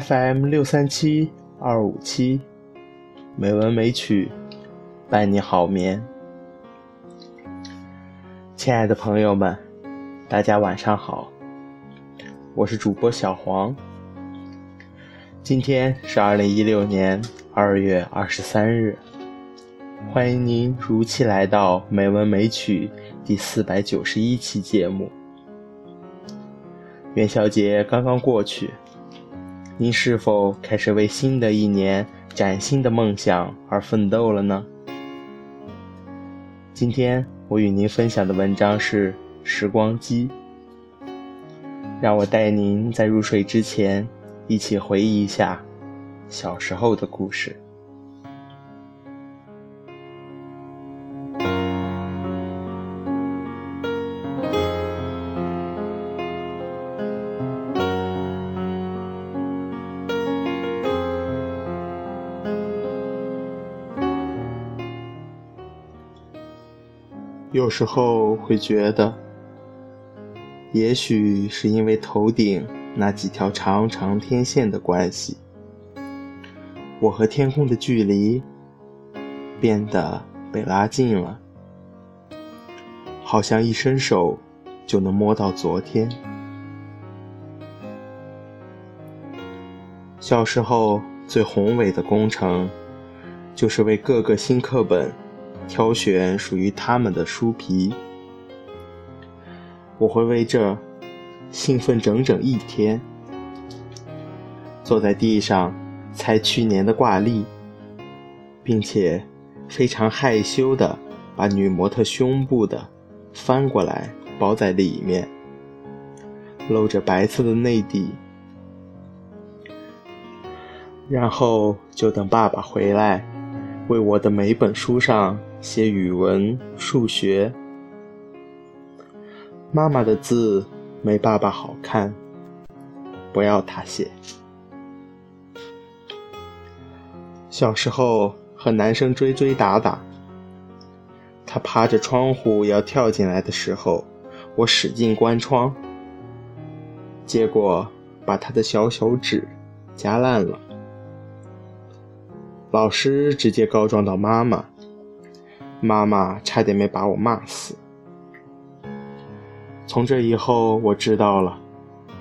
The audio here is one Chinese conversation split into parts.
FM 六三七二五七，美文美曲，伴你好眠。亲爱的朋友们，大家晚上好，我是主播小黄。今天是二零一六年二月二十三日，欢迎您如期来到《美文美曲》第四百九十一期节目。元宵节刚刚过去，您是否开始为新的一年崭新的梦想而奋斗了呢？今天我与您分享的文章是《时光机》，让我带您在入睡之前一起回忆一下小时候的故事。有时候会觉得，也许是因为头顶那几条长长天线的关系，我和天空的距离变得被拉近了，好像一伸手就能摸到昨天。小时候最宏伟的工程，就是为各个新课本。挑选属于他们的书皮，我会为这兴奋整整一天。坐在地上猜去年的挂历，并且非常害羞的把女模特胸部的翻过来包在里面，露着白色的内底，然后就等爸爸回来，为我的每本书上。写语文、数学，妈妈的字没爸爸好看，不要他写。小时候和男生追追打打，他趴着窗户要跳进来的时候，我使劲关窗，结果把他的小手指夹烂了。老师直接告状到妈妈。妈妈差点没把我骂死。从这以后，我知道了，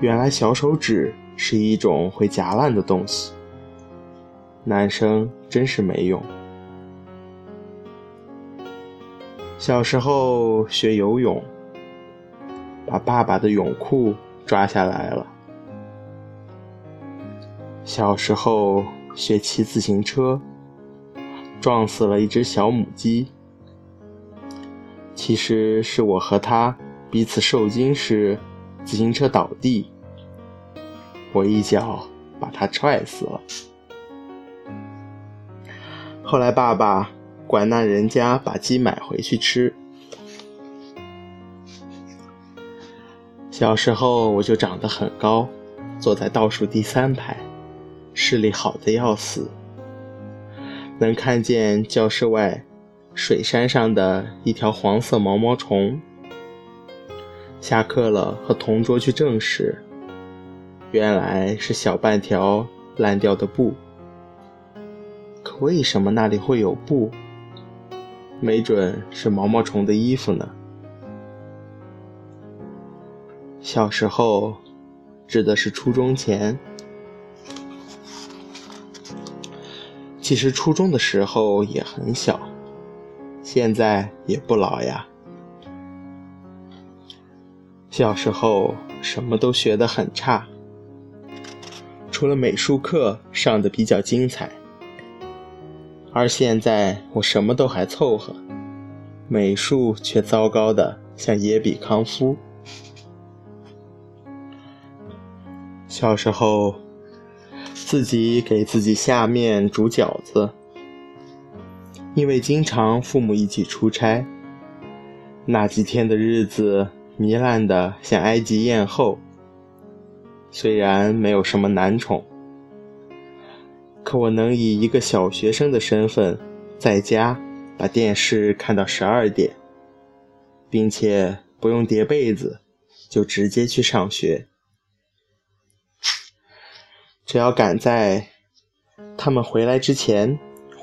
原来小手指是一种会夹烂的东西。男生真是没用。小时候学游泳，把爸爸的泳裤抓下来了。小时候学骑自行车，撞死了一只小母鸡。其实是我和他彼此受惊时，自行车倒地，我一脚把他踹死了。后来爸爸管那人家把鸡买回去吃。小时候我就长得很高，坐在倒数第三排，视力好的要死，能看见教室外。水山上的一条黄色毛毛虫。下课了，和同桌去证实，原来是小半条烂掉的布。可为什么那里会有布？没准是毛毛虫的衣服呢。小时候，指的是初中前。其实初中的时候也很小。现在也不老呀。小时候什么都学得很差，除了美术课上的比较精彩。而现在我什么都还凑合，美术却糟糕的像野比康夫。小时候自己给自己下面煮饺子。因为经常父母一起出差，那几天的日子糜烂的像埃及艳后。虽然没有什么男宠，可我能以一个小学生的身份，在家把电视看到十二点，并且不用叠被子，就直接去上学。只要赶在他们回来之前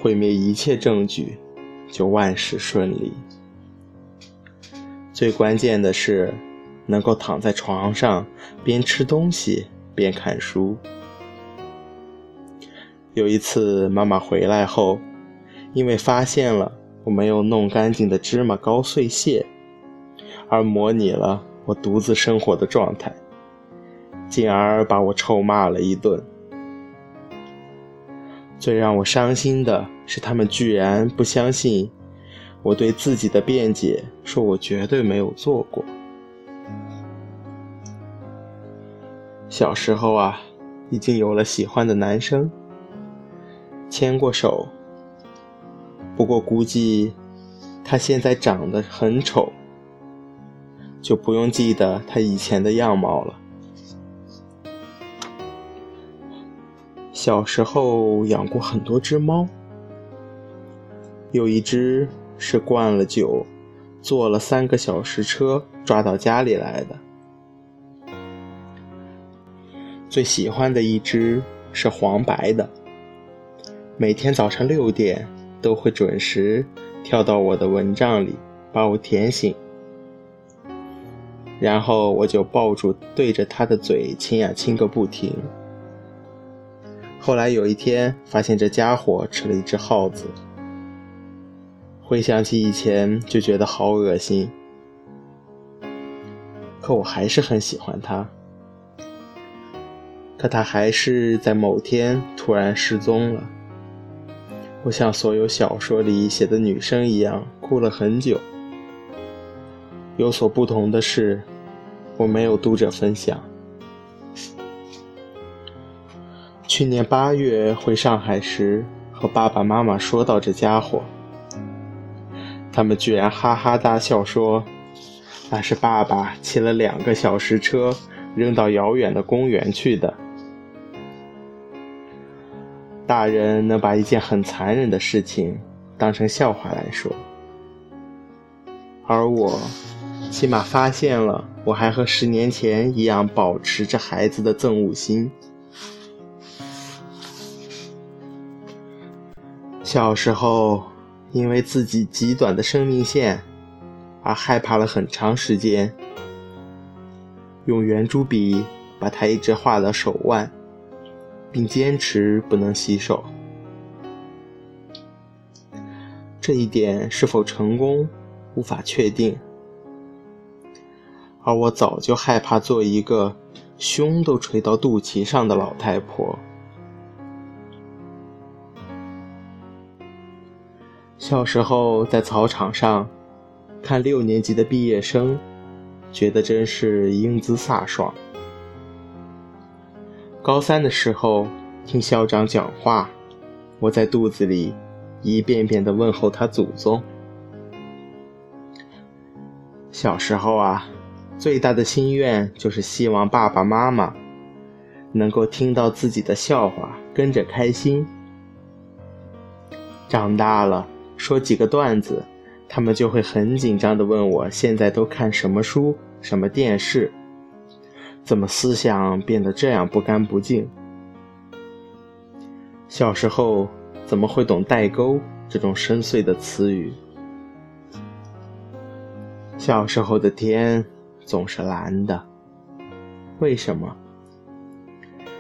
毁灭一切证据，就万事顺利。最关键的是，能够躺在床上边吃东西边看书。有一次，妈妈回来后，因为发现了我没有弄干净的芝麻糕碎屑，而模拟了我独自生活的状态，进而把我臭骂了一顿。最让我伤心的是，他们居然不相信我对自己的辩解，说我绝对没有做过。小时候啊，已经有了喜欢的男生。牵过手，不过估计他现在长得很丑，就不用记得他以前的样貌了。小时候养过很多只猫，有一只是灌了酒，坐了三个小时车抓到家里来的。最喜欢的一只是黄白的。每天早上六点都会准时跳到我的蚊帐里，把我舔醒，然后我就抱住对着他的嘴亲呀亲个不停。后来有一天发现这家伙吃了一只耗子，回想起以前就觉得好恶心，可我还是很喜欢他。可他还是在某天突然失踪了。我像所有小说里写的女生一样哭了很久。有所不同的是，我没有读者分享。去年八月回上海时，和爸爸妈妈说到这家伙，他们居然哈哈大笑说：“那是爸爸骑了两个小时车扔到遥远的公园去的。”大人能把一件很残忍的事情当成笑话来说，而我起码发现了，我还和十年前一样保持着孩子的憎恶心。小时候，因为自己极短的生命线而害怕了很长时间，用圆珠笔把它一直画到手腕。并坚持不能洗手，这一点是否成功，无法确定。而我早就害怕做一个胸都垂到肚脐上的老太婆。小时候在操场上看六年级的毕业生，觉得真是英姿飒爽。高三的时候，听校长讲话，我在肚子里一遍遍地问候他祖宗。小时候啊，最大的心愿就是希望爸爸妈妈能够听到自己的笑话，跟着开心。长大了，说几个段子，他们就会很紧张地问我现在都看什么书、什么电视。怎么思想变得这样不干不净？小时候怎么会懂代沟这种深邃的词语？小时候的天总是蓝的，为什么？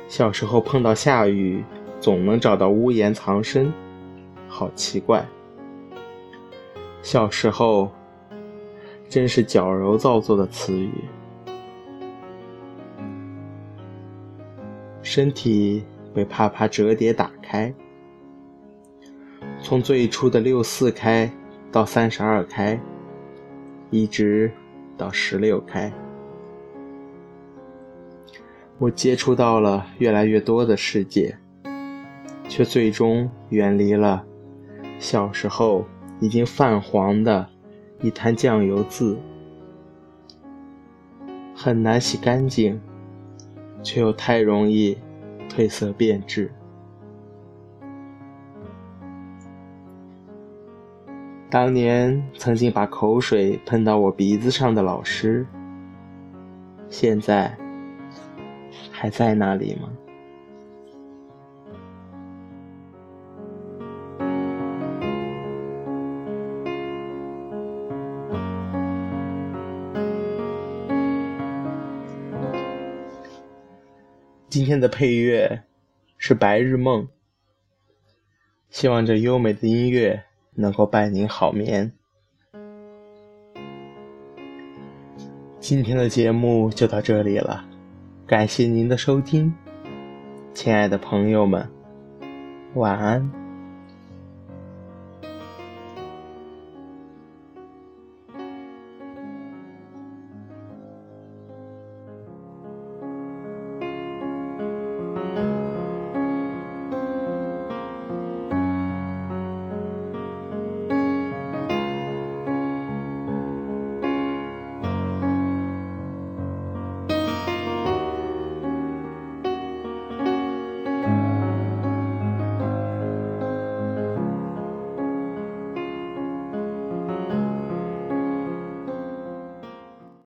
小时候碰到下雨总能找到屋檐藏身，好奇怪。小时候真是矫揉造作的词语。身体被啪啪折叠打开，从最初的六四开到三十二开，一直到十六开。我接触到了越来越多的世界，却最终远离了小时候已经泛黄的一滩酱油渍，很难洗干净。却又太容易褪色变质。当年曾经把口水喷到我鼻子上的老师，现在还在那里吗？今天的配乐是《白日梦》，希望这优美的音乐能够伴您好眠。今天的节目就到这里了，感谢您的收听，亲爱的朋友们，晚安。